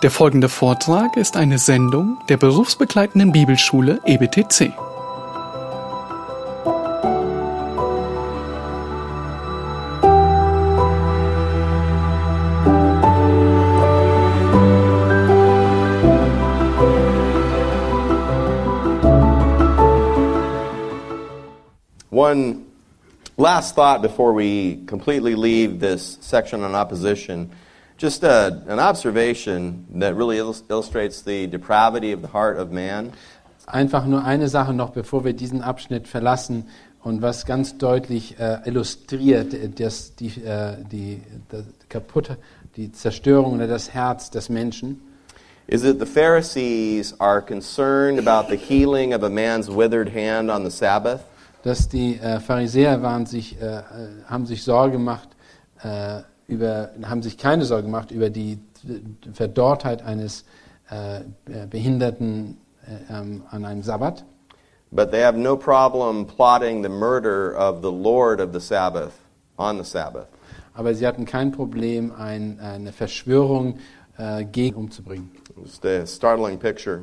Der folgende Vortrag ist eine Sendung der berufsbegleitenden Bibelschule EBTC. One last thought before we completely leave this section on opposition. Just a, an observation that really illus- illustrates the depravity of the heart of man. Einfach nur eine Sache noch, bevor wir diesen Abschnitt verlassen und was ganz deutlich äh, illustriert, äh, dass die, äh, die, die kaputte, die Zerstörung oder das Herz des Menschen, Is that the Pharisees are concerned about the healing of a man's withered hand on the Sabbath, dass die äh, Pharisäer waren sich, äh, äh, haben sich Sorge gemacht äh, über, haben sich keine Sorge gemacht über die Verdorrtheit eines äh, Behinderten äh, ähm, an einem Sabbat. but they have no problem plotting the murder of the Lord of the Sabbath on the Sabbath. Aber sie hatten kein Problem, ein, eine Verschwörung äh, gegen umzubringen. Just a startling picture.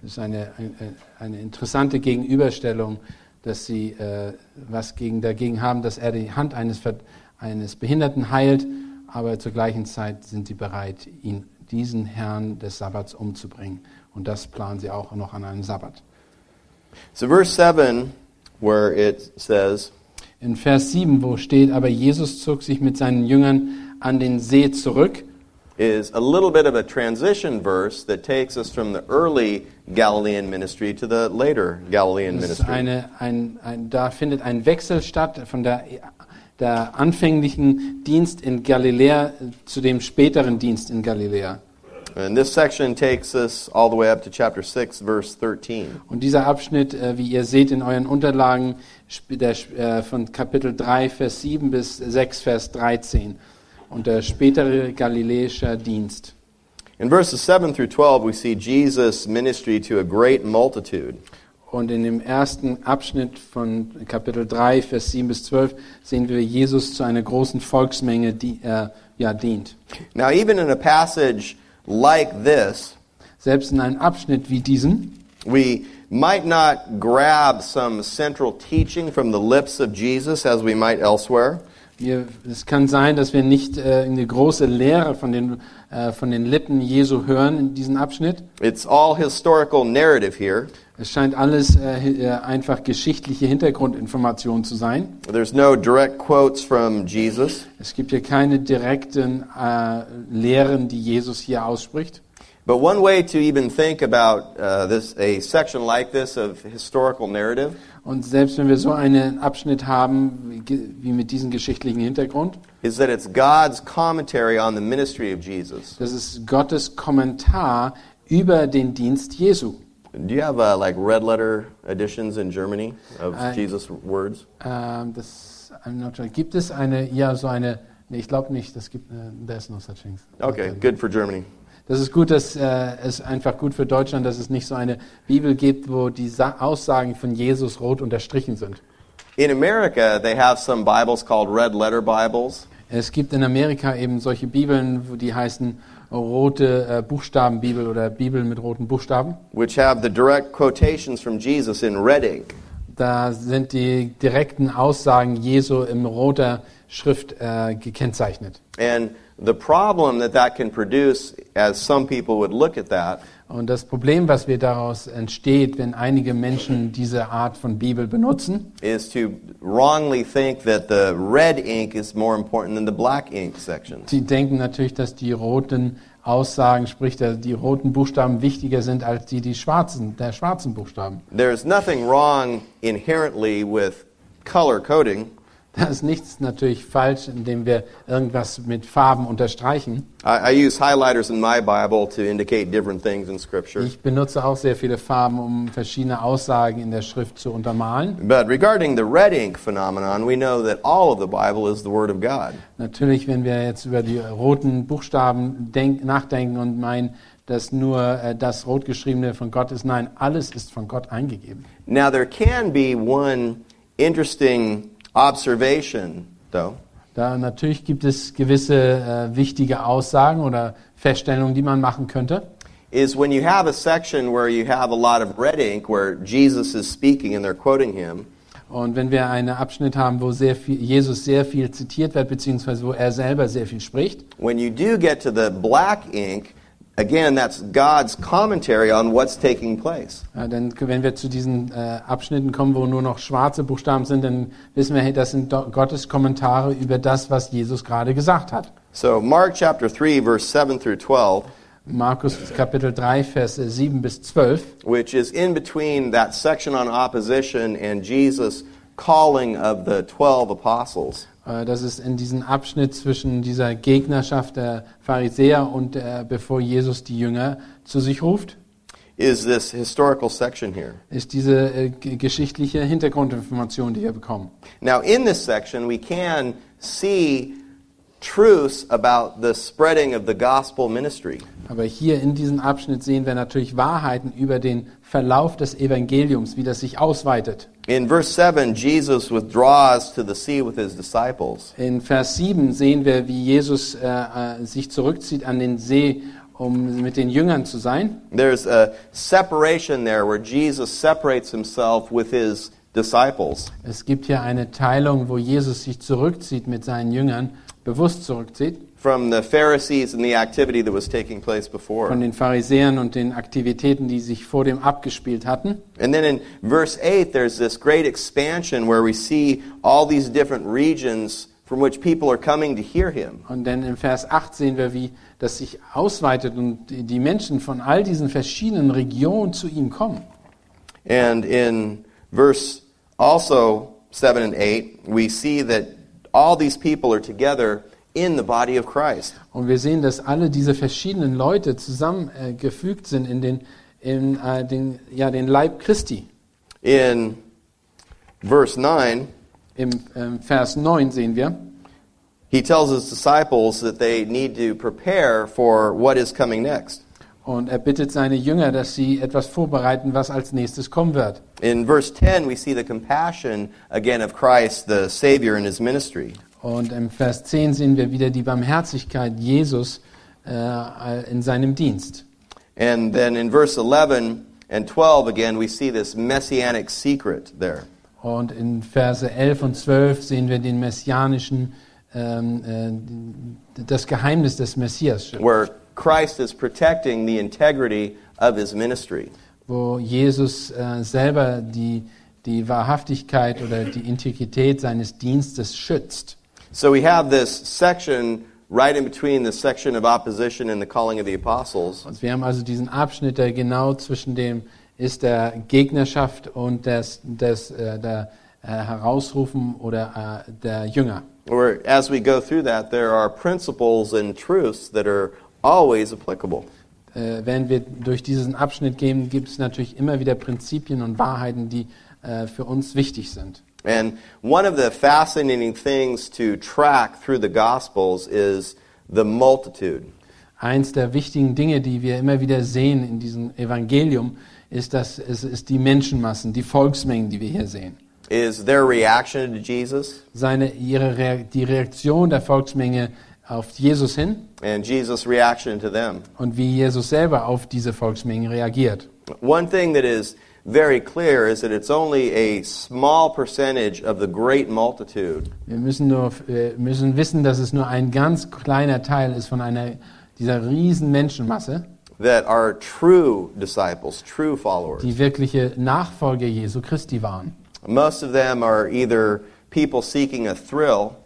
Das ist eine, eine, eine interessante Gegenüberstellung, dass sie äh, was gegen, dagegen haben, dass er die Hand eines, Ver- eines Behinderten heilt, aber zur gleichen Zeit sind sie bereit, ihn, diesen Herrn des Sabbats umzubringen. Und das planen sie auch noch an einem Sabbat. So, verse 7, where it says, In Vers 7, wo steht, aber Jesus zog sich mit seinen Jüngern an den See zurück, is a little bit of a transition verse that takes us from the early Galilean ministry to the later Galilean ministry. eine, ein, ein, da findet ein Wechsel statt von der, der anfänglichen Dienst in Galiläa zu dem späteren Dienst in Galiläa. And this section takes us all the way up to chapter 6, verse 13. Und dieser Abschnitt, äh, wie ihr seht in euren Unterlagen, der, äh, von Kapitel 3, Vers 7 bis 6, Vers 13. Und der spätere galiläischer Dienst. In verses 7 through 12, we see Jesus' ministry to a great multitude. Und in dem ersten Abschnitt von Kapitel 3, Vers 7 bis 12 sehen wir Jesus zu einer großen Volksmenge die, äh, ja, dient. Now, even in a passage like this, Selbst in einem Abschnitt wie diesem we might not grab some central teaching from the lips of Jesus as we might elsewhere. wir, es kann sein, dass wir nicht äh, eine große Lehre von den, äh, von den Lippen Jesu hören in diesem Abschnitt. It's all historical narrative here. Es scheint alles äh, äh, einfach geschichtliche Hintergrundinformation zu sein. There's no direct quotes from Jesus. Es gibt hier keine direkten äh, Lehren, die Jesus hier ausspricht. But one way to even think about uh, this, a section like this of historical narrative, Und selbst wenn wir so einen Abschnitt haben, wie mit diesem geschichtlichen Hintergrund, is that it's God's commentary on the ministry of Jesus. das ist Gottes Kommentar über den Dienst Jesu. Do you have uh, like red letter editions in Germany of I- Jesus' words? Ähm, das, I'm not sure. Gibt es eine, ja, so eine, nee, ich glaube nicht, das gibt, äh, there's no such thing. Okay, good for Germany. Das ist gut, dass äh, es einfach gut für Deutschland, dass es nicht so eine Bibel gibt, wo die Sa Aussagen von Jesus rot unterstrichen sind. In America, they have some Bibles called red letter Bibles, Es gibt in Amerika eben solche Bibeln, wo die heißen rote äh, Buchstabenbibel oder Bibel mit roten Buchstaben. which have the direct quotations from Jesus in red ink. Da sind die direkten Aussagen Jesu in roter Schrift äh, gekennzeichnet. And the problem that that can produce, as some people would look at that, Und das Problem, was wir daraus entsteht, wenn einige Menschen diese Art von Bibel benutzen, is to wrongly think that the red ink is more important than the black ink sections. sie denken natürlich, dass die roten Aussagen, sprich der- die roten Buchstaben wichtiger sind als die, die schwarzen, der schwarzen Buchstaben. There's nothing wrong inherently with color coding. Da ist nichts natürlich falsch, indem wir irgendwas mit Farben unterstreichen. I, I use highlighters in my Bible to indicate different things in Scripture. Ich benutze auch sehr viele Farben, um verschiedene Aussagen in der Schrift zu untermalen. But regarding the red ink phenomenon, we know that all of the Bible is the Word of God. Natürlich, wenn wir jetzt über die roten Buchstaben denk nachdenken und meinen, dass nur äh, das Rotgeschriebene von Gott ist, nein, alles ist von Gott eingegeben. Now, there can be one interesting observation, though. Da natürlich gibt es gewisse äh, wichtige Aussagen oder Feststellungen, die man machen könnte. is when you have a section where you have a lot of red ink where Jesus is speaking and they're quoting him, Und wenn wir einen Abschnitt haben, wo sehr viel, Jesus sehr viel zitiert wird, beziehungsweise wo er selber sehr viel spricht, when you do get to the black ink, again, that's God's commentary on what's taking place. äh, dann wenn wir zu diesen äh, Abschnitten kommen, wo nur noch schwarze Buchstaben sind, dann wissen wir, hey, das sind Gottes Kommentare über das, was Jesus gerade gesagt hat. So, Mark chapter 3, verse 7 through 12, Markus Kapitel 3, Verse 7 bis 12. which is in between that section on opposition and Jesus' calling of the 12 apostles. Äh, Das ist in diesem Abschnitt zwischen dieser Gegnerschaft der Pharisäer und äh, bevor Jesus die Jünger zu sich ruft, Is this historical section here? ist diese äh, geschichtliche Hintergrundinformation, die wir bekommen. Now, in this section, we can see truths about the spreading of the gospel ministry. Aber hier in diesem Abschnitt sehen wir natürlich Wahrheiten über den Verlauf des Evangeliums, wie das sich ausweitet. In verse 7, Jesus withdraws to the sea with his disciples. In Vers 7 sehen wir, wie Jesus äh, äh, sich zurückzieht an den See, um mit den Jüngern zu sein. There's a separation there where Jesus separates himself with his disciples. Es gibt hier eine Teilung, wo Jesus sich zurückzieht mit seinen Jüngern, bewusst zurückzieht. from the Pharisees and the activity that was taking place von before. den Pharisäern und den Aktivitäten, die sich vor dem abgespielt hatten. And then in verse 8, there's this great expansion where we see all these different regions from which people are coming to hear him. Und dann im Vers 8 sehen wir, wie das sich ausweitet und die die Menschen von all diesen verschiedenen Regionen zu ihm kommen. And in verse also 7 and 8, we see that all these people are together in the body of Christ. Und wir sehen, dass alle diese verschiedenen Leute zusammengefügt äh, sind in den, in, äh, den, ja, den Leib Christi. In verse 9, Im ähm, Vers 9 sehen wir, he tells his disciples that they need to prepare for what is coming next. Und er bittet seine Jünger, dass sie etwas vorbereiten, was als nächstes kommen wird. In verse 10, we see the compassion again of Christ, the Savior, in his ministry. Und im Vers 10 sehen wir wieder die Barmherzigkeit Jesus äh, in seinem Dienst. And then in verse 11 and 12, again, we see this messianic secret there. Und in Verse 11 und 12 sehen wir den messianischen, ähm, äh, das Geheimnis des Messias, where Christ is protecting the integrity of his ministry. wo Jesus äh, selber die, die Wahrhaftigkeit oder die Integrität seines Dienstes schützt. So we have this section right in between the section of opposition and the calling of the apostles. Und wir haben also diesen Abschnitt, der genau zwischen dem ist der Gegnerschaft und des, des, äh, der äh, Herausrufen oder äh, der Jünger. Where as we go through that, there are principles and truths that are always applicable. Äh, wenn wir durch diesen Abschnitt gehen, gibt es natürlich immer wieder Prinzipien und Wahrheiten, die äh, für uns wichtig sind. And one of the fascinating things to track through the Gospels is the multitude. Eins der wichtigen Dinge, die wir immer wieder sehen in diesem Evangelium, ist, dass es ist die Menschenmassen, die Volksmengen, die wir hier sehen. Is their reaction to Jesus Seine, ihre Rea die Reaktion der Volksmenge auf Jesus hin and Jesus' reaction to them. und wie Jesus selber auf diese Volksmengen reagiert. One thing that is very clear is that it's only a small percentage of the great multitude Wir müssen, nur, müssen wissen, dass es nur ein ganz kleiner Teil ist von einer, dieser riesen Menschenmasse, that are true disciples, true followers. die wirkliche Nachfolger Jesu Christi waren. Most of them are either people seeking a thrill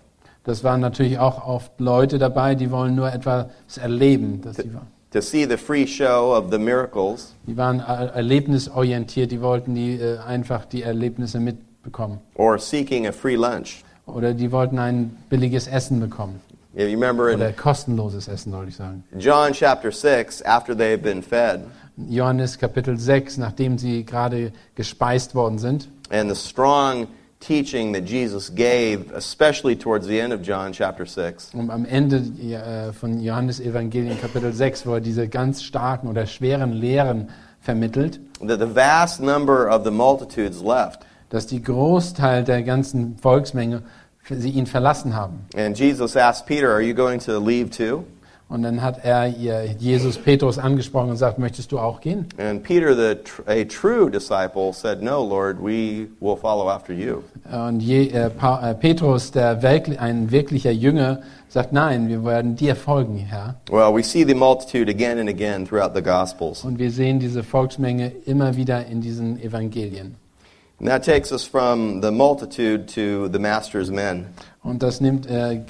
Das waren natürlich auch oft Leute dabei, die wollen nur etwas erleben. Dass sie, waren. to see the free show of the miracles, die waren er- erlebnisorientiert, die wollten die, äh, einfach die Erlebnisse mitbekommen. or seeking a free lunch. Oder die wollten ein billiges Essen bekommen. If you remember Oder kostenloses Essen, soll ich sagen. John chapter 6, after they've been fed, Johannes Kapitel 6, nachdem sie gerade gespeist worden sind, and the strong teaching that Jesus gave, especially towards the end of John chapter 6, Und am Ende äh, von Johannes Evangelium Kapitel 6, wo er diese ganz starken oder schweren Lehren vermittelt, that the vast number of the multitudes left. dass die Großteil der ganzen Volksmenge sie ihn verlassen haben. And Jesus asked Peter, Are you going to leave too? Und dann hat er Jesus Petrus angesprochen und gesagt, möchtest du auch gehen? And Peter, the a true disciple, said, No, Lord, we will follow after you. Und je, äh, pa, äh, Petrus, der wirklich, ein wirklicher Jünger, sagt, nein, wir werden dir folgen, Herr. Well, we see the multitude again and again throughout the Gospels. Und wir sehen diese Volksmenge immer wieder in diesen Evangelien. And that takes us from the multitude to the master's men. Und das nimmt, äh,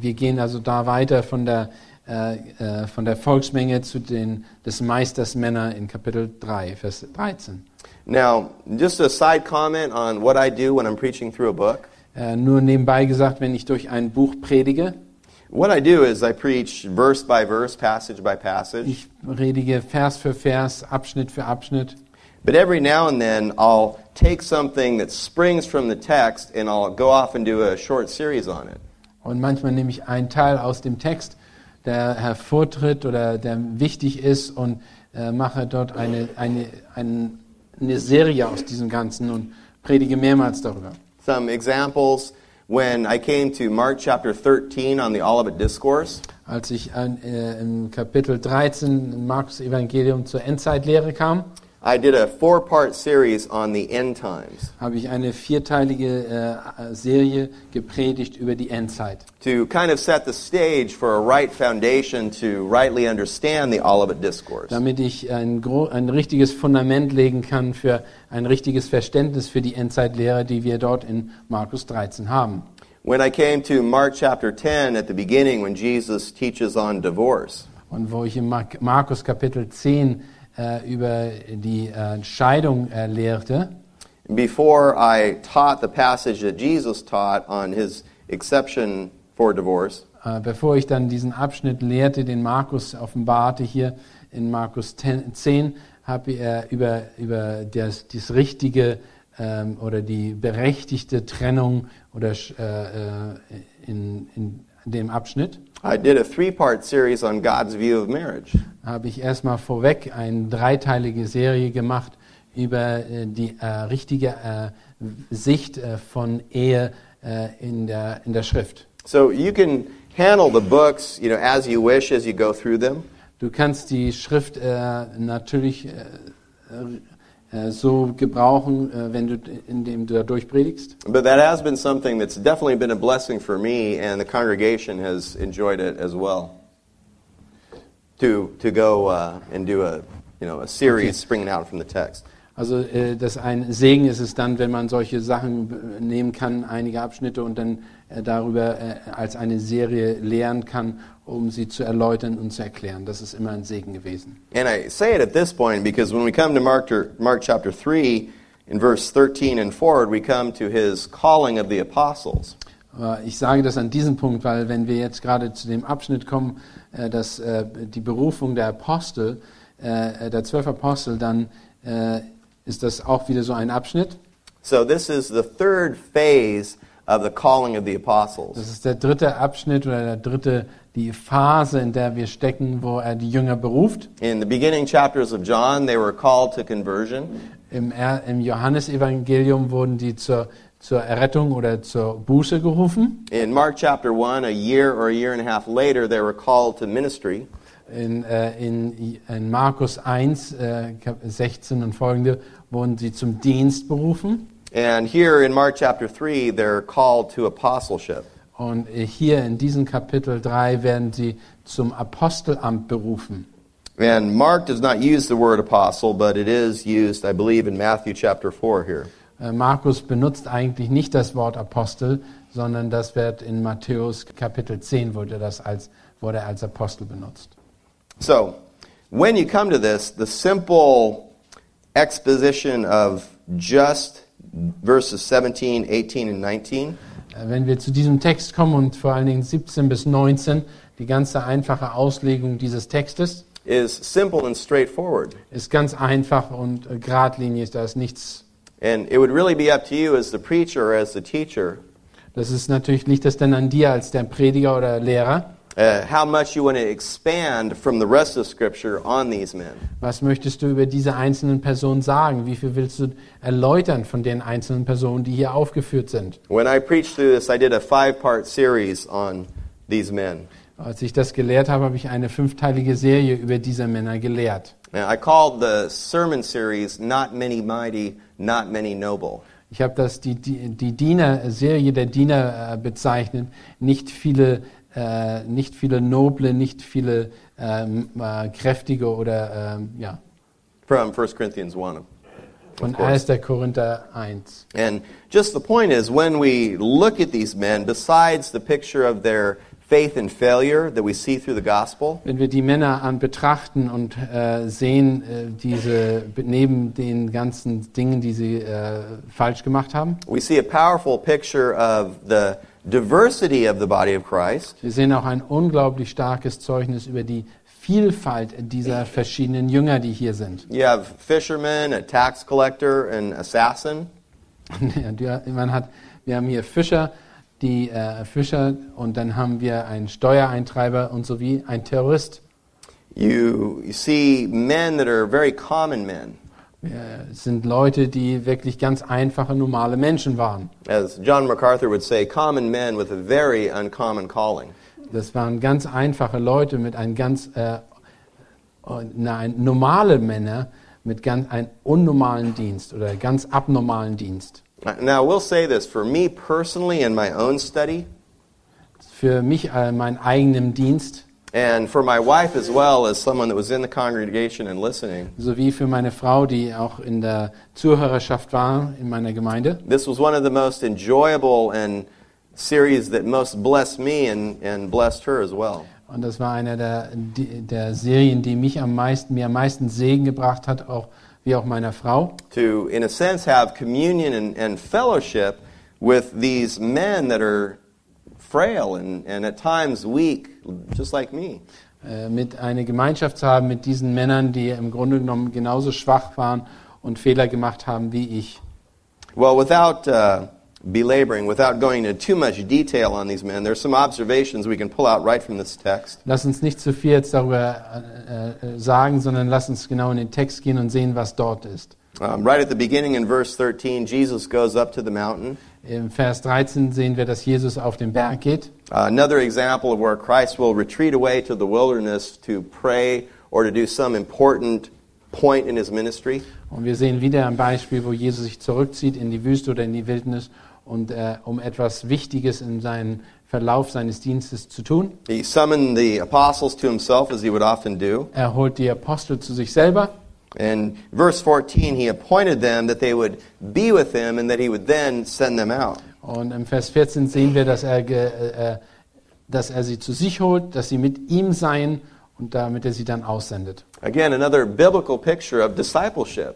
wir gehen also da weiter von der, äh, äh, von der Volksmenge zu den, des Meisters Männer in Kapitel 3, Vers 13. Now, just a side comment on what I do when I'm preaching through a book. Äh, nur nebenbei gesagt, wenn ich durch ein Buch predige, What I do is I preach verse by verse, passage by passage. ich predige Vers für Vers, Abschnitt für Abschnitt. But every now and then I'll take something that springs from the text and I'll go off and do a short series on it. Und manchmal nehme ich einen Teil aus dem Text, der hervortritt oder der wichtig ist und äh, mache dort eine, eine, eine, eine Serie aus diesem Ganzen und predige mehrmals darüber. Some examples when I came to Mark chapter 13 on the Olivet Discourse. Als ich an, äh, im Kapitel 13 im Markus Evangelium zur Endzeitlehre kam, I did a four part series on the end times habe ich eine vierteilige äh, Serie gepredigt über die Endzeit. to kind of set the stage for a right foundation to rightly understand the Olivet Discourse. damit ich ein, ein richtiges Fundament legen kann für ein richtiges Verständnis für die Endzeitlehre, die wir dort in Markus 13 haben. When I came to Mark chapter 10 at the beginning, when Jesus teaches on divorce, Und wo ich in Mark Markus Kapitel 10 äh, über die äh, Scheidung äh, lehrte, before I taught the passage that Jesus taught on his exception for divorce, äh, bevor ich dann diesen Abschnitt lehrte, den Markus offenbarte hier in Markus 10, 10 habe er über, über das, das richtige ähm, oder die berechtigte Trennung oder äh, äh, in, in dem Abschnitt I did a three part series on God's view of marriage. habe ich erstmal vorweg eine dreiteilige Serie gemacht über äh, die äh, richtige äh, Sicht äh, von Ehe äh, in, der, in der Schrift. So you can handle the books, you know, as you wish as you go through them. Du kannst die Schrift äh, natürlich so gebrauchen, äh, wenn du, indem du da durchpredigst. But that has been something that's definitely been a blessing for me, and the congregation has enjoyed it as well. To, to go uh, and do a, you know, a series springing out from the text. Also äh, das ein Segen ist es dann, wenn man solche Sachen äh, nehmen kann, einige Abschnitte und dann äh, darüber äh, als eine Serie lehren kann, um sie zu erläutern und zu erklären. Das ist immer ein Segen gewesen. And I say it at this point because when we come to Mark, Mark chapter 3, in verse 13 and forward, we come to his calling of the apostles. Ich sage das an diesem Punkt, weil wenn wir jetzt gerade zu dem Abschnitt kommen, äh, dass äh, die Berufung der Apostel, äh, der zwölf Apostel, dann ist das auch wieder so ein Abschnitt. So this is the third phase of the calling of the apostles. Das ist der dritte Abschnitt oder der dritte, die Phase, in der wir stecken, wo er die Jünger beruft. In the beginning chapters of John, they were called to conversion. Im, im Johannesevangelium wurden die zur, zur Errettung oder zur Buße gerufen. In Mark chapter 1, a year or a year and a half later, they were called to ministry. In, äh, in, in Markus 1, äh, Kap- 16 und folgende wurden sie zum Dienst berufen. And here in Mark chapter 3, they're called to apostleship. Und hier in diesem Kapitel 3 werden sie zum Apostelamt berufen. And Mark does not use the word apostle, but it is used, I believe, in Matthew chapter 4 here. Äh, Markus benutzt eigentlich nicht das Wort Apostel, sondern das wird in Matthäus Kapitel 10 wurde das als, wurde als Apostel benutzt. So, when you come to this, the simple exposition of just verses 17, 18, and 19 Äh, Wenn wir zu diesem Text kommen und vor allen Dingen 17 bis 19, die ganze einfache Auslegung dieses Textes, is simple and straightforward. ist ganz einfach und äh, geradlinig, da ist nichts. And it would really be up to you as the preacher or as the teacher Das ist natürlich, liegt das dann an dir als der Prediger oder Lehrer, Uh, how much you want to expand from the rest of Scripture on these men. Was möchtest du über diese einzelnen Personen sagen? Wie viel willst du erläutern von den einzelnen Personen, die hier aufgeführt sind? When I preached through this, I did a five part series on these men. Als ich das gelehrt habe, habe ich eine fünfteilige Serie über diese Männer gelehrt. Now, I called the sermon series Not Many Mighty, Not Many Noble. Ich habe das die, die, die Diener, Serie der Diener äh, bezeichnet. Nicht viele, äh, nicht viele noble, nicht viele ähm, äh, kräftige oder ähm, ja, from 1 Corinthians 1. von Of course. 1. Korinther 1. And just the point is, when we look at these men, besides the picture of their faith and failure that we see through the gospel, Wenn wir die Männer an betrachten und äh, sehen, äh, diese neben den ganzen Dingen, die sie äh, falsch gemacht haben, we see a powerful picture of the diversity of the body of Christ. wir sehen auch ein unglaublich starkes Zeugnis über die Vielfalt dieser verschiedenen Jünger, die hier sind. You have fishermen, a tax collector, an assassin. Man hat, wir haben hier Fischer, die äh, Fischer, und dann haben wir einen Steuereintreiber und sowie einen Terrorist. You see men that are very common men. Es sind Leute, die wirklich ganz einfache, normale Menschen waren. As John MacArthur would say, common men with a very uncommon calling. Das waren ganz einfache Leute mit einem ganz äh, nein, normale Männer mit ganz einem unnormalen Dienst oder ganz abnormalen Dienst. Now, I will say this for me personally in my own study, Für mich äh, meinen eigenen Dienst and for my wife as well as someone that was in the congregation and listening, sowie für meine Frau, die auch in der Zuhörerschaft war in meiner Gemeinde. this was one of the most enjoyable and series that most blessed me and, and blessed her as well. Und das war eine der, der Serien, die mich am meisten, mir am meisten Segen gebracht hat, auch wie auch meiner Frau. To, in a sense, have communion and, and fellowship with these men that are frail and, and at times weak, just like me. Äh, mit eine Gemeinschaft zu haben mit diesen Männern, die im Grunde genommen genauso schwach waren und Fehler gemacht haben wie ich. Well, without uh, belaboring, without going into too much detail on these men, there's some observations we can pull out right from this text. Lass uns nicht zu viel jetzt darüber äh, äh, sagen, sondern lass uns genau in den Text gehen und sehen, was dort ist. Um, right at the beginning in verse 13, Jesus goes up to the mountain. Im Vers 13 sehen wir, dass Jesus auf den Berg geht. Another example of where Christ will retreat away to the wilderness to pray or to do some important point in his ministry. Und wir sehen wieder ein Beispiel, wo Jesus sich zurückzieht in die Wüste oder in die Wildnis, und, äh, um etwas Wichtiges in seinem Verlauf seines Dienstes zu tun. He summoned the apostles to himself, as he would often do. Er holt die Apostel zu sich selber. In verse 14, he appointed them that they would be with him and that he would then send them out. Und im Vers 14 sehen wir, dass er, äh, dass er sie zu sich holt, dass sie mit ihm seien und damit er sie dann aussendet. Again, another biblical picture of discipleship,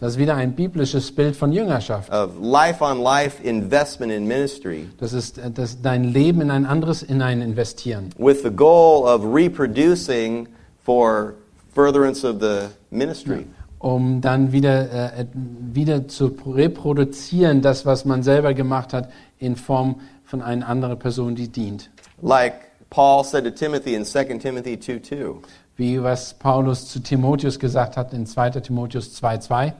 Das ist wieder ein biblisches Bild von Jüngerschaft. of life on life investment in ministry Das ist äh, das dein Leben in ein anderes hinein investieren. with the goal of reproducing for furtherance of the ministry. um dann wieder, äh, wieder zu reproduzieren, das, was man selber gemacht hat, in Form von einer anderen Person, die dient. Like Paul said to Timothy in 2 Timothy 2 2. Wie was Paulus zu Timotheus gesagt hat in 2. Timotheus 2,2.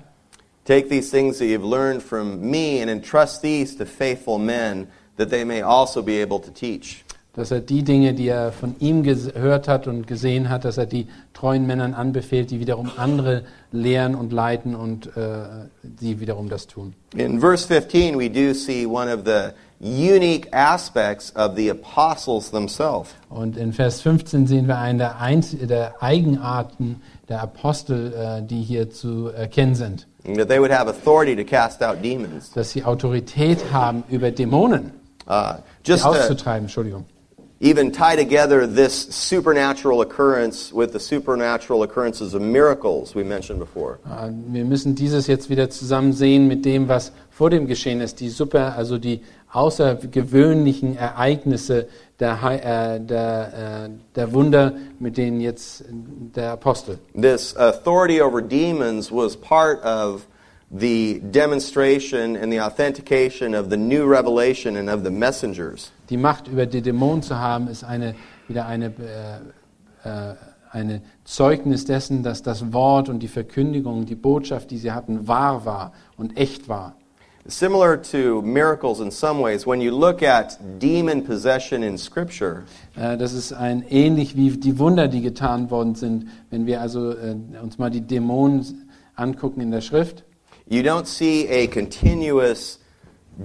Take these things that you've learned from me and entrust these to faithful men that they may also be able to teach. Dass er die Dinge, die er von ihm gehört hat und gesehen hat, dass er die treuen Männern anbefehlt, die wiederum andere lehren und leiten und äh, die wiederum das tun. In verse 15, we do see one of the unique aspects of the apostles themselves. Und in Vers 15 sehen wir eine der, Einz der Eigenarten der Apostel, äh, die hier zu erkennen sind. That they would have authority to cast out demons. dass sie Autorität haben über Dämonen, Uh, just auszutreiben, Entschuldigung. Even tie together this supernatural occurrence with the supernatural occurrences of miracles we mentioned before. Äh, Wir müssen dieses jetzt wieder zusammen sehen mit dem, was vor dem geschehen ist, die super, also die außergewöhnlichen Ereignisse der, äh, der, äh, der Wunder, mit denen jetzt äh, der Apostel. This authority over demons was part of the demonstration and the authentication of the new revelation and of the messengers. Die Macht über die Dämonen zu haben, ist eine wieder eine, äh, äh, eine Zeugnis dessen, dass das Wort und die Verkündigung, die Botschaft, die sie hatten, wahr war und echt war. Similar to miracles in some ways, when you look at demon possession in Scripture, Äh, Das ist ein ähnlich wie die Wunder, die getan worden sind. Wenn wir also äh, uns mal die Dämonen angucken in der Schrift, you don't see a continuous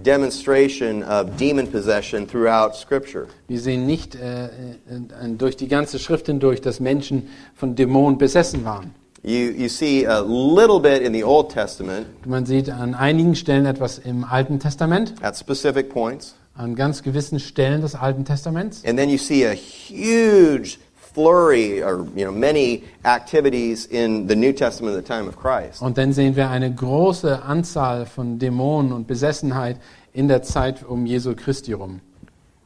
demonstration of demon possession throughout Scripture. wir sehen nicht äh, äh, durch die ganze Schrift hindurch, dass Menschen von Dämonen besessen waren. You, you see a little bit in the Old Testament Man sieht an einigen Stellen etwas im Alten Testament, at specific points, an ganz gewissen Stellen des Alten Testaments. and then you see a huge flurry or you know many activities in the New Testament at the time of Christ. Und dann sehen wir eine große Anzahl von Dämonen und Besessenheit in der Zeit um Jesu Christi rum.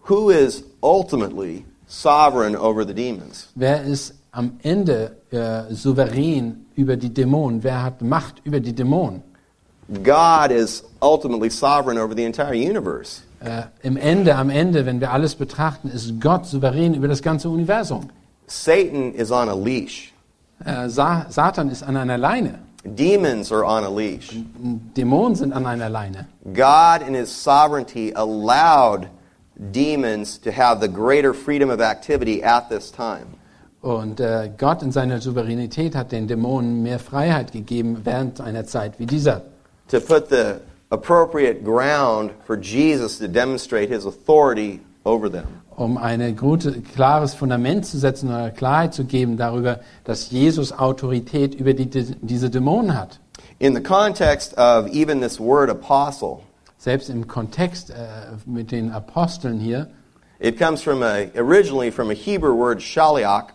Who is ultimately sovereign over the demons? Wer ist am Ende äh, souverän über die Dämonen? Wer hat Macht über die Dämonen? God is ultimately sovereign over the entire universe. Äh, Im Ende, am Ende, wenn wir alles betrachten, ist Gott souverän über das ganze Universum. Satan is on a leash. Äh, Sa Satan ist an einer Leine. Demons are on a leash. Dämonen sind an einer Leine. God, in His sovereignty, allowed demons to have the greater freedom of activity at this time. Und äh, Gott in seiner Souveränität hat den Dämonen mehr Freiheit gegeben während einer Zeit wie dieser. to put the appropriate ground for Jesus to demonstrate His authority over them. Um ein gute, klares Fundament zu setzen oder Klarheit zu geben darüber, dass Jesus Autorität über die, diese Dämonen hat. In the context of even this word apostle, Selbst im Kontext äh, mit den Aposteln hier, it comes from a, originally from a Hebrew word shaliach,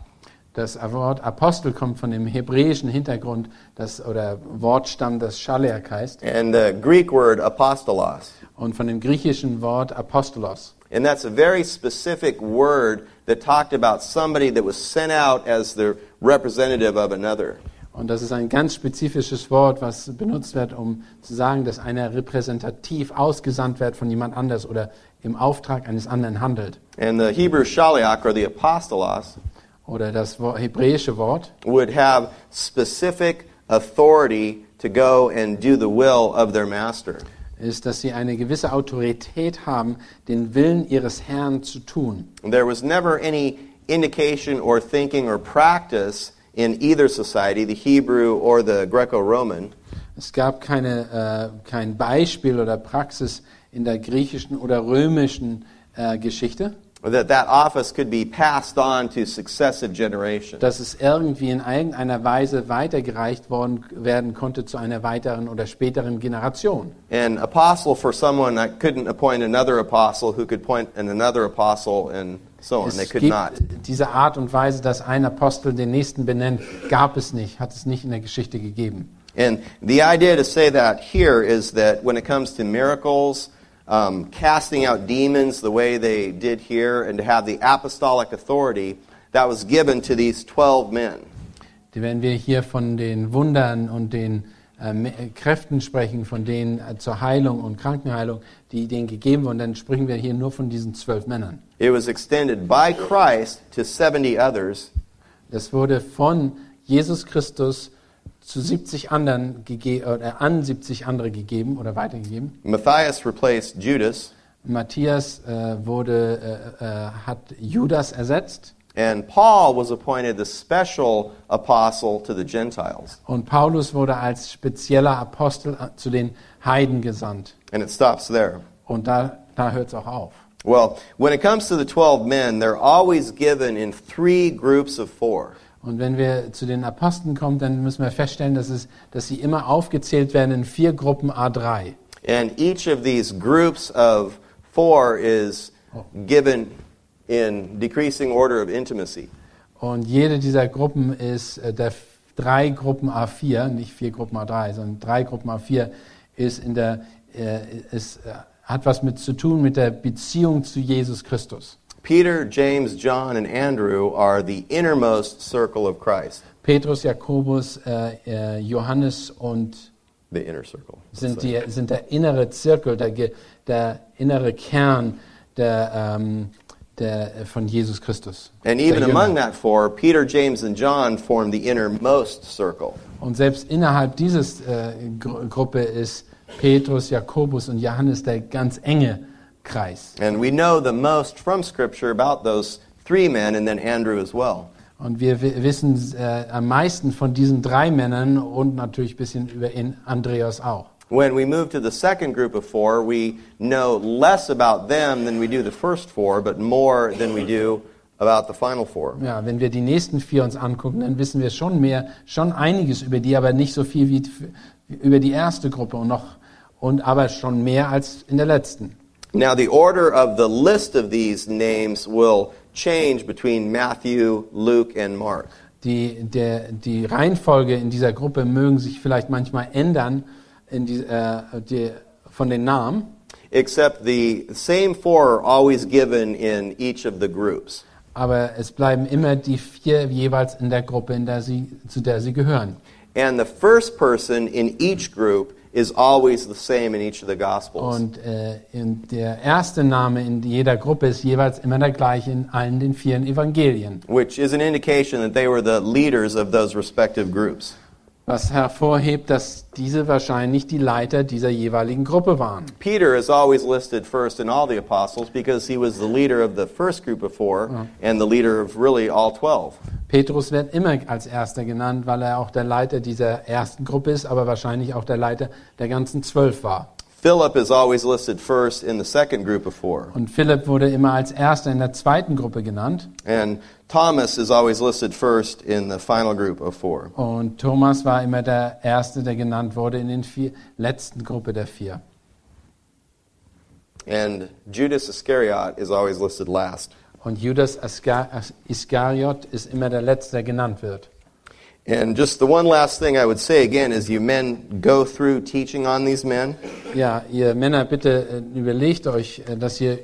das Wort Apostel kommt von dem hebräischen Hintergrund, das, oder Wortstamm, das Schaleak heißt, and the Greek word apostolos. und von dem griechischen Wort Apostolos. And that's a very specific word that talked about somebody that was sent out as the representative of another. Und das ist ein ganz spezifisches Wort, was benutzt wird, um zu sagen, dass einer repräsentativ ausgesandt wird von jemand anders oder im Auftrag eines anderen handelt. And the Hebrew shaliach, or the apostolos, Oder das hebräische Wort would have specific authority to go and do the will of their master. Ist, dass sie eine gewisse Autorität haben, den Willen ihres Herrn zu tun. There was never any indication or thinking or practice in either society, the Hebrew or the Greco Roman, Es gab keine, äh, kein Beispiel oder Praxis in der griechischen oder römischen äh, Geschichte, that that office could be passed on to successive generations. dass es irgendwie in irgendeiner Weise weitergereicht worden werden konnte zu einer weiteren oder späteren Generation. An apostle for someone that couldn't appoint another apostle who could point an another apostle and so on. They Es could gibt not. diese Art und Weise, dass ein Apostel den nächsten benennt, gab es nicht, hat es nicht in der Geschichte gegeben. And the idea to say that here is that when it comes to miracles, um, casting out demons the way they did here, and to have the apostolic authority, that was given to these 12 men. Wenn wir hier von den Wundern und den äh, Kräften sprechen, von denen äh, zur Heilung und Krankenheilung, die denen gegeben wurden, dann sprechen wir hier nur von diesen zwölf Männern. It was extended by Christ to 70 others, Das wurde von Jesus Christus zu 70 anderen oder an 70 andere gegeben oder weitergegeben. Matthias replaced Judas, Matthias äh, wurde, äh, äh, hat Judas ersetzt and Paul was appointed the special apostle to the Gentiles. und Paulus wurde als spezieller Apostel äh, zu den Heiden gesandt. And it stops there. Und da, da hört es auch auf. Well, when it comes to the 12 men, they're always given in three groups of four. Und wenn wir zu den Aposteln kommen, dann müssen wir feststellen, dass, es, dass sie immer aufgezählt werden in vier Gruppen A3. And each of these groups of four is given in decreasing order of intimacy. Und jede dieser Gruppen ist äh, der drei Gruppen A4, nicht vier Gruppen A3, sondern drei Gruppen A4 ist in der, äh, ist, äh, hat was mit zu tun mit der Beziehung zu Jesus Christus. Peter, James, John, and Andrew are the innermost circle of Christ. Petrus, Jakobus, äh, Johannes und The inner circle. sind, die, sind der innere Zirkel, der, der innere Kern der, ähm, der, äh, von Jesus Christus. And even among that four, Peter, James, and John form the innermost circle. Und selbst innerhalb dieses äh, Gruppe ist Petrus, Jakobus und Johannes der ganz enge Kreis. And we know the most from Scripture about those three men and then Andrew as well. Und wir wi- wissen äh, am meisten von diesen drei Männern und natürlich ein bisschen über Andreas auch. When we move to the second group of four, we know less about them than we do the first four, but more than we do about the final four. Ja, wenn wir die nächsten vier uns angucken, dann wissen wir schon mehr, schon einiges über die, aber nicht so viel wie über die erste Gruppe und noch und aber schon mehr als in der letzten. Now, the order of the list of these names will change between Matthew, Luke, and Mark. Die, der, die Reihenfolge in dieser Gruppe mögen sich vielleicht manchmal ändern in die, äh, die, von den Namen, Except the same four are always given in each of the groups. aber es bleiben immer die vier jeweils in der Gruppe, in der sie, zu der sie gehören. And the first person in each group is always the same in each of the Gospels. Und äh, in der erste Name in jeder Gruppe ist jeweils immer der gleiche in allen den vier Evangelien. which is an indication that they were the leaders of those respective groups. Was hervorhebt, dass diese wahrscheinlich die Leiter dieser jeweiligen Gruppe waren. Peter is always listed first in all the apostles because he was the leader of the first group of four and the leader of really all 12. Petrus wird immer als erster genannt, weil er auch der Leiter dieser ersten Gruppe ist, aber wahrscheinlich auch der Leiter der ganzen zwölf war. Philip is always listed first in the second group of four. Und Philipp wurde immer als erster in der zweiten Gruppe genannt. And Thomas is always listed first in the final group of four. Und Thomas war immer der erste, der genannt wurde in den vier, letzten Gruppe der vier. And Judas Iscariot is always listed last. Und Judas Iskariot ist immer der letzte, der genannt wird. And just the one last thing I would say again is you men go through teaching on these men, Ja, ihr Männer, bitte äh, überlegt euch, äh, dass ihr äh,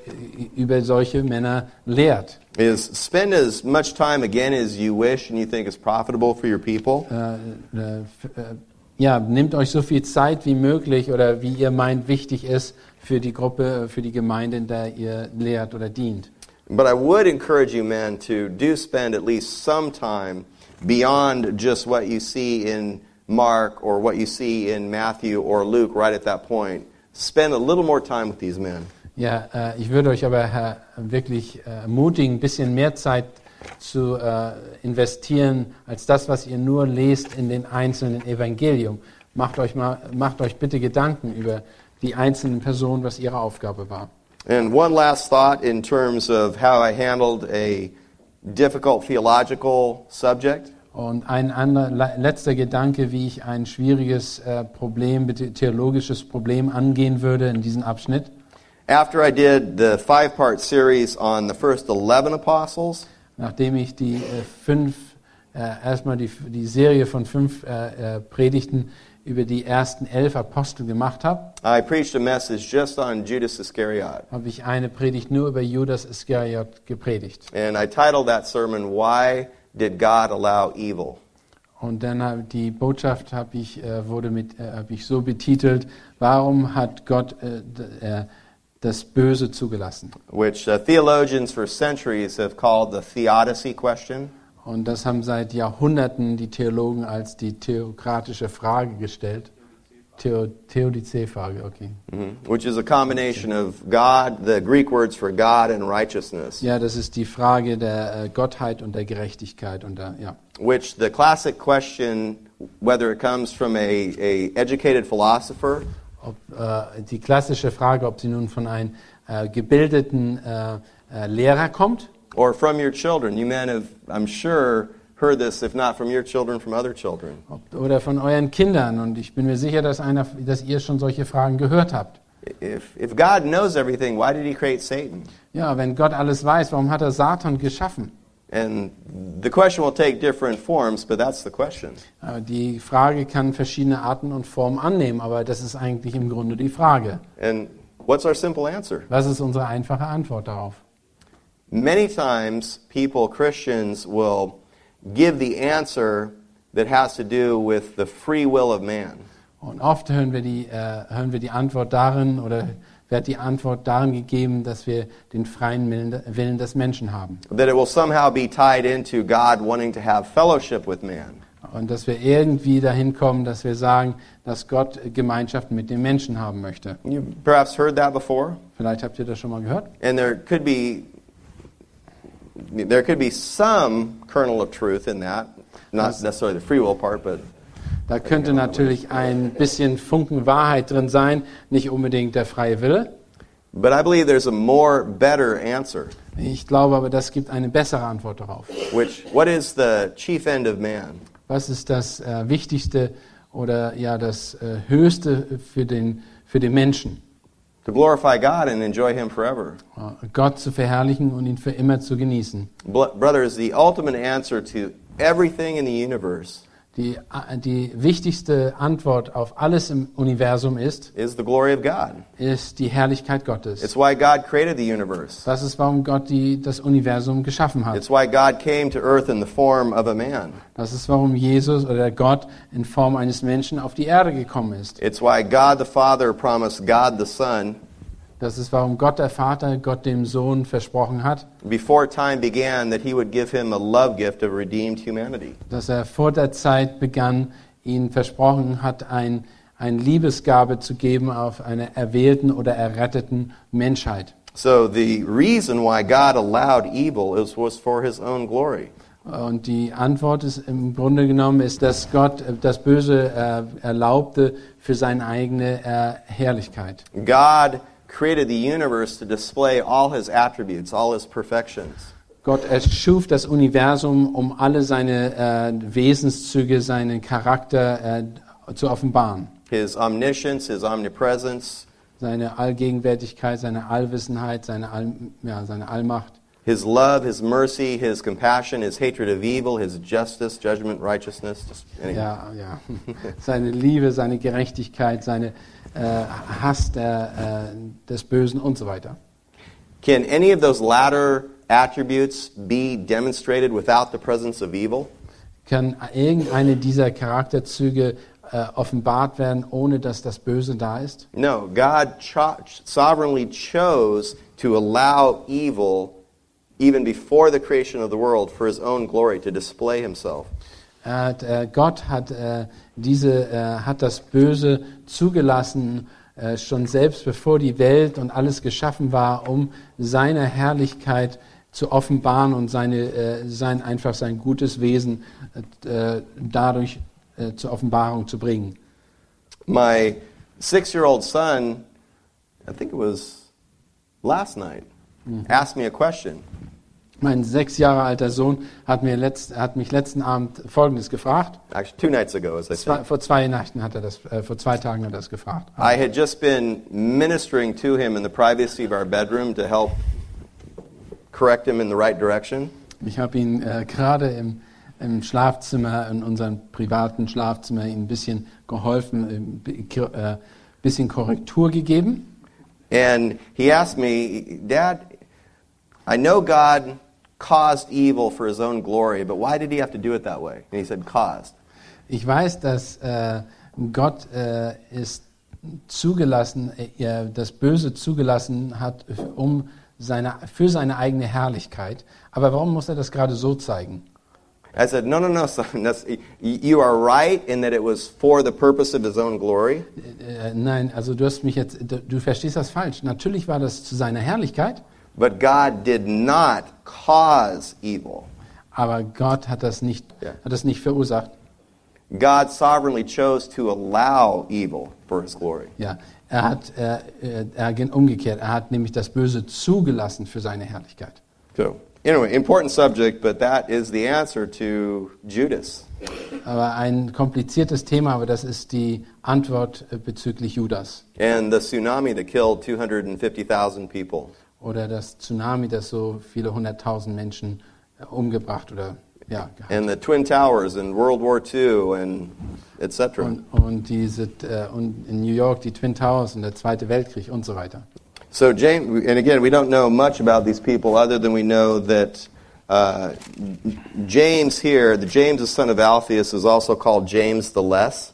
über solche Männer lehrt. is spend as much time again as you wish and you think is profitable for your people. Äh, äh, f- äh, ja, nehmt euch so viel Zeit wie möglich oder wie ihr meint wichtig ist für die Gruppe, äh, für die Gemeinde, in der ihr lehrt oder dient. But I would encourage you men to do spend at least some time beyond just what you see in Mark or what you see in Matthew or Luke right at that point. Spend a little more time with these men. Ja, äh, ich würde euch aber Herr, wirklich äh, ermutigen, ein bisschen mehr Zeit zu äh, investieren als das, was ihr nur lest in den einzelnen Evangelium. Macht euch mal, macht euch bitte Gedanken über die einzelnen Personen, was ihre Aufgabe war. And one last thought in terms of how I handled a difficult theological subject. Und ein anderer, le- letzter Gedanke, wie ich ein schwieriges äh, Problem, theologisches Problem angehen würde in diesem Abschnitt. After I did the five part series on the first 11 apostles, Nachdem ich die äh, fünf, äh, erstmal die, die Serie von fünf äh, äh, Predigten über die ersten elf Apostel gemacht habe, I preached a message just on Judas Iscariot. habe ich eine Predigt nur über Judas Iskariot gepredigt. And I titled that sermon, Why Did God Allow Evil? Und dann hab, die Botschaft habe ich, äh, wurde mit, äh, habe ich so betitelt, warum hat Gott äh, äh, das Böse zugelassen? Which uh, theologians for centuries have called the theodicy question. Und das haben seit Jahrhunderten die Theologen als die theokratische Frage gestellt. Theo, Theodizee-Frage, okay. Mhm. Which is a combination of God, the Greek words for God, and righteousness. Ja, das ist die Frage der äh, Gottheit und der Gerechtigkeit und der, ja. Which the classic question, whether it comes from a, a educated philosopher Ob, äh, die klassische Frage, ob sie nun von einem äh, gebildeten äh, äh, Lehrer kommt or from your children. You men have, I'm sure, heard this, if not from your children, from other children. oder von euren Kindern. Und ich bin mir sicher, dass, einer, dass ihr schon solche Fragen gehört habt. If, if God knows everything, why did he create Satan? Ja, wenn Gott alles weiß, warum hat er Satan geschaffen? And the question will take different forms, but that's the question. Die Frage kann verschiedene Arten und Formen annehmen, aber das ist eigentlich im Grunde die Frage. And what's our simple answer? Was ist unsere einfache Antwort darauf? Many times, people, Christians, will give the answer that has to do with the free will of man. Und oft hören wir die, äh, hören wir die Antwort darin oder wird die Antwort darin gegeben, dass wir den freien Willen- des Menschen haben. That it will somehow be tied into God wanting to have fellowship with man. Und dass wir irgendwie dahin kommen, dass wir sagen, dass Gott Gemeinschaft mit den Menschen haben möchte. You perhaps heard that before? Vielleicht habt ihr das schon mal gehört. And there could be there could be some kernel of truth in that. Not necessarily the free will part, but Da könnte natürlich ein bisschen Funken Wahrheit drin sein, nicht unbedingt der freie Wille. but I believe there's a more better answer. Ich glaube aber, das gibt eine bessere Antwort darauf. Which what is the chief end of man? Was ist das äh, Wichtigste oder ja das äh, Höchste für den, für den Menschen? To glorify God and enjoy him forever. Äh, Gott zu verherrlichen und ihn für immer zu genießen. Brothers, the ultimate answer to everything in the universe Die, die wichtigste Antwort auf alles im Universum ist, is the glory of God. ist die Herrlichkeit Gottes. It's why God created the universe. Das ist, warum Gott die, das Universum geschaffen hat. It's why God came to earth in the form of a man. Das ist, warum Jesus oder Gott in Form eines Menschen auf die Erde gekommen ist. It's why God the Father promised God the Son Das ist, warum Gott der Vater Gott dem Sohn versprochen hat, before time began that he would give him a love gift of redeemed humanity. dass er vor der Zeit begann, ihn versprochen hat, ein, ein Liebesgabe zu geben auf einer erwählten oder erretteten Menschheit. So the reason why God allowed evil is was for his own glory. Und die Antwort ist im Grunde genommen, ist, dass Gott äh, das Böse äh, erlaubte für seine eigene äh, Herrlichkeit. God created the universe to display all his attributes, all his perfections. Gott erschuf das Universum, um alle seine äh, Wesenszüge, seinen Charakter äh, zu offenbaren. His omniscience, his omnipresence, Seine Allgegenwärtigkeit, seine Allwissenheit, seine, All, ja, seine Allmacht. His love, his mercy, his compassion, his hatred of evil, his justice, judgment, righteousness. Ja, ja. seine Liebe, seine Gerechtigkeit, seine äh, Hass der, äh, des Bösen und so weiter. Can any of those latter attributes be demonstrated without the presence of evil? Kann irgendeine dieser Charakterzüge äh, offenbart werden, ohne dass das Böse da ist? No, God cho- sovereignly chose to allow evil even before the creation of the world for his own glory to display himself. Hat, äh, Gott hat, äh, diese, äh, hat das Böse zugelassen, äh, schon selbst bevor die Welt und alles geschaffen war, um seine Herrlichkeit zu offenbaren und seine, äh, sein, einfach sein gutes Wesen äh, dadurch zur Offenbarung zu bringen. My six year old son, I think it was last night, asked me a question. Mein sechs Jahre alter Sohn hat, mir letzt, hat mich letzten Abend Folgendes gefragt. Actually, two nights ago, as I said. vor zwei Nächten hat er das, äh, vor zwei Tagen hat er das gefragt. I had just been ministering to him in the privacy of our bedroom to help correct him in the right direction. Ich habe ihn äh, gerade im, im Schlafzimmer, in unserem privaten Schlafzimmer, ihm ein bisschen geholfen, ein äh, bisschen Korrektur gegeben. And he asked me, Dad, I know God caused evil for his own glory, but why did he have to do it that way? And he said, caused. Ich weiß, dass äh, Gott äh, es zugelassen, äh, das Böse zugelassen hat, um seine, für seine eigene Herrlichkeit. Aber warum muss er das gerade so zeigen? I said, no, no, no, son. That's, you are right in that it was for the purpose of his own glory. Äh, nein, also du hast mich jetzt, du verstehst das falsch. Natürlich war das zu seiner Herrlichkeit, But God did not cause evil. aber Gott hat das nicht, Ja. hat das nicht verursacht. God sovereignly chose to allow evil for his glory. Ja, er hat er ging umgekehrt. Er hat nämlich das Böse zugelassen für seine Herrlichkeit. So, anyway, important subject, but that is the answer to Judas. Aber ein kompliziertes Thema, aber das ist die Antwort äh, bezüglich Judas And the tsunami that killed 250,000 people. Oder das Tsunami, das so viele hunderttausend Menschen äh, umgebracht oder ja. And the Twin Towers in World War II and etc. Und, und diese äh, und in New York die Twin Towers und der Zweite Weltkrieg und so weiter. So James, and again, we don't know much about these people other than we know that uh, James here, the James, the son of Alphaeus, is also called James the Less.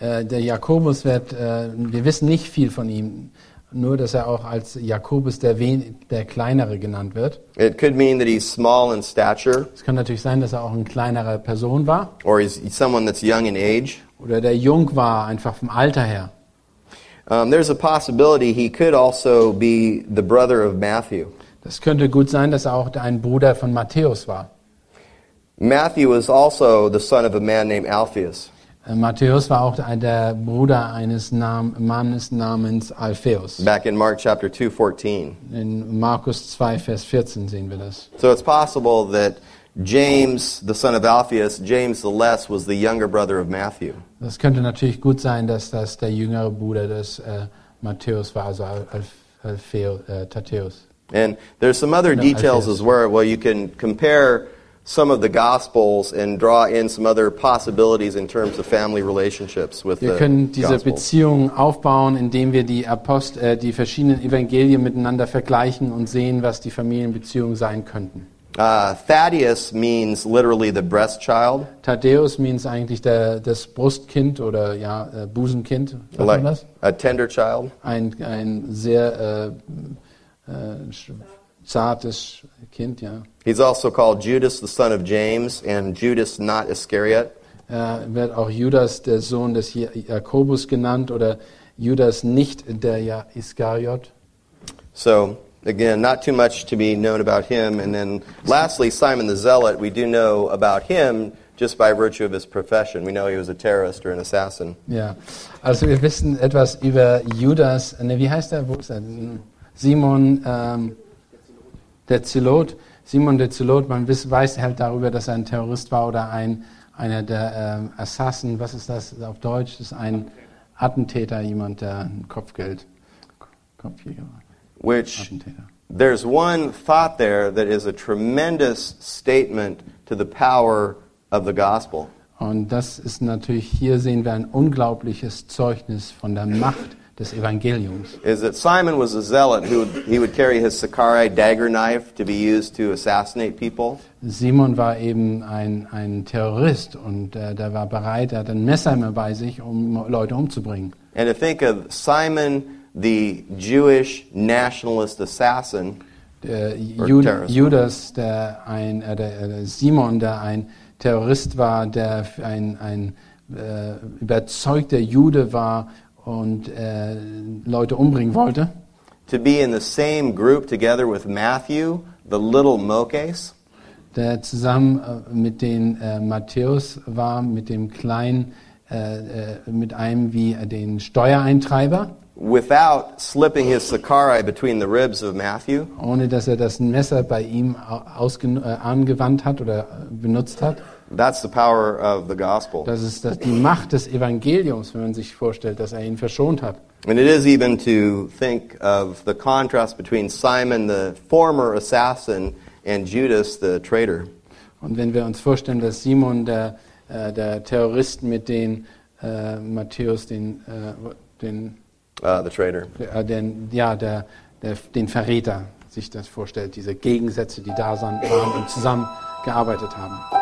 Äh, der Jakobus wird, wir wissen nicht viel von ihm, nur dass er auch als Jakobus der, Wen der Kleinere genannt wird. It could mean that he's small in stature, Es kann natürlich sein, dass er auch eine kleinere Person war or he's someone that's young in age. oder der jung war, einfach vom Alter her. Um, there's a possibility he could also be the brother of Matthew. Das könnte gut sein, dass er auch ein Bruder von Matthäus war. Matthew was also the son of a man named Alphaeus. Äh, Matthäus war auch der Bruder eines Nam Mannes namens Alpheus. Back in Mark chapter 2, 14. In Markus 2, Vers 14 sehen wir das. So it's possible that James, the son of Alphaeus, James the Less, was the younger brother of Matthew. Das könnte natürlich gut sein, dass das der jüngere Bruder des äh, Matthäus war, also Al Alf Alpheo, äh, Thaddäus. And there's some other No, details Alphaeus. as well where you can compare some of the Gospels and draw in some other possibilities in terms of family relationships with Wir the können diese Gospels. Beziehungen aufbauen, indem wir die, Apost äh, die verschiedenen Evangelien miteinander vergleichen und sehen, was die Familienbeziehungen sein könnten. Uh, Thaddeus means literally the breast child, Thaddäus means eigentlich der, das Brustkind oder ja, äh, Busenkind. Like das? a tender child. Ein, ein sehr äh, äh, zartes Kind, ja. He's also called Judas, the son of James, and Judas, not Iscariot. Er wird auch Judas, der Sohn des Jakobus genannt oder Judas nicht der ja Iskariot. So, again, not too much to be known about him. And then lastly, Simon the Zealot, we do know about him just by virtue of his profession. We know he was a terrorist or an assassin. Ja, also wir wissen etwas über Judas. Ne, wie heißt er? Wo ist er? Simon ähm, der Zelot. Simon der Zelot. Man weiß halt darüber, dass er ein Terrorist war oder ein einer der ähm, Assassen. Was ist das auf Deutsch? Das ist ein Attentäter, jemand, der ein Kopfgeld, Kopfjäger war. Which Attentäter. there's one thought there that is a tremendous statement to the power of the gospel. Und das ist natürlich, hier sehen wir ein unglaubliches Zeugnis von der Macht des Evangeliums. Is that Simon was a zealot who would, he would carry his Sakai dagger knife to be used to assassinate people. Simon war eben ein, ein Terrorist und äh, der war bereit, er hat ein Messer immer bei sich, um Leute umzubringen. And to think of Simon, the Jewish nationalist assassin, Der Ju. Judas, der ein, äh, der, äh, Simon, der ein Terrorist war, der ein, ein äh, überzeugter Jude war und äh, Leute umbringen wollte. to be in the same group together with Matthew, the little Mokes, der zusammen äh, mit den äh, Matthäus war, mit dem kleinen, äh, äh, mit einem wie äh, den Steuereintreiber, without slipping his Sakai between the ribs of Matthew, ohne dass er das Messer bei ihm angewandt hat oder benutzt hat. That's the power of the gospel. Das ist das, die Macht des Evangeliums, wenn man sich vorstellt, dass er ihn verschont hat. And it is even to think of the contrast between Simon, the former assassin, and Judas, the traitor. Und wenn wir uns vorstellen, dass Simon, der, äh, der Terrorist, mit den äh, Matthäus, den, äh, den Uh, the traitor. äh, den, ja, der, der, den Verräter sich das vorstellt, diese Gegensätze, die da waren und zusammengearbeitet haben.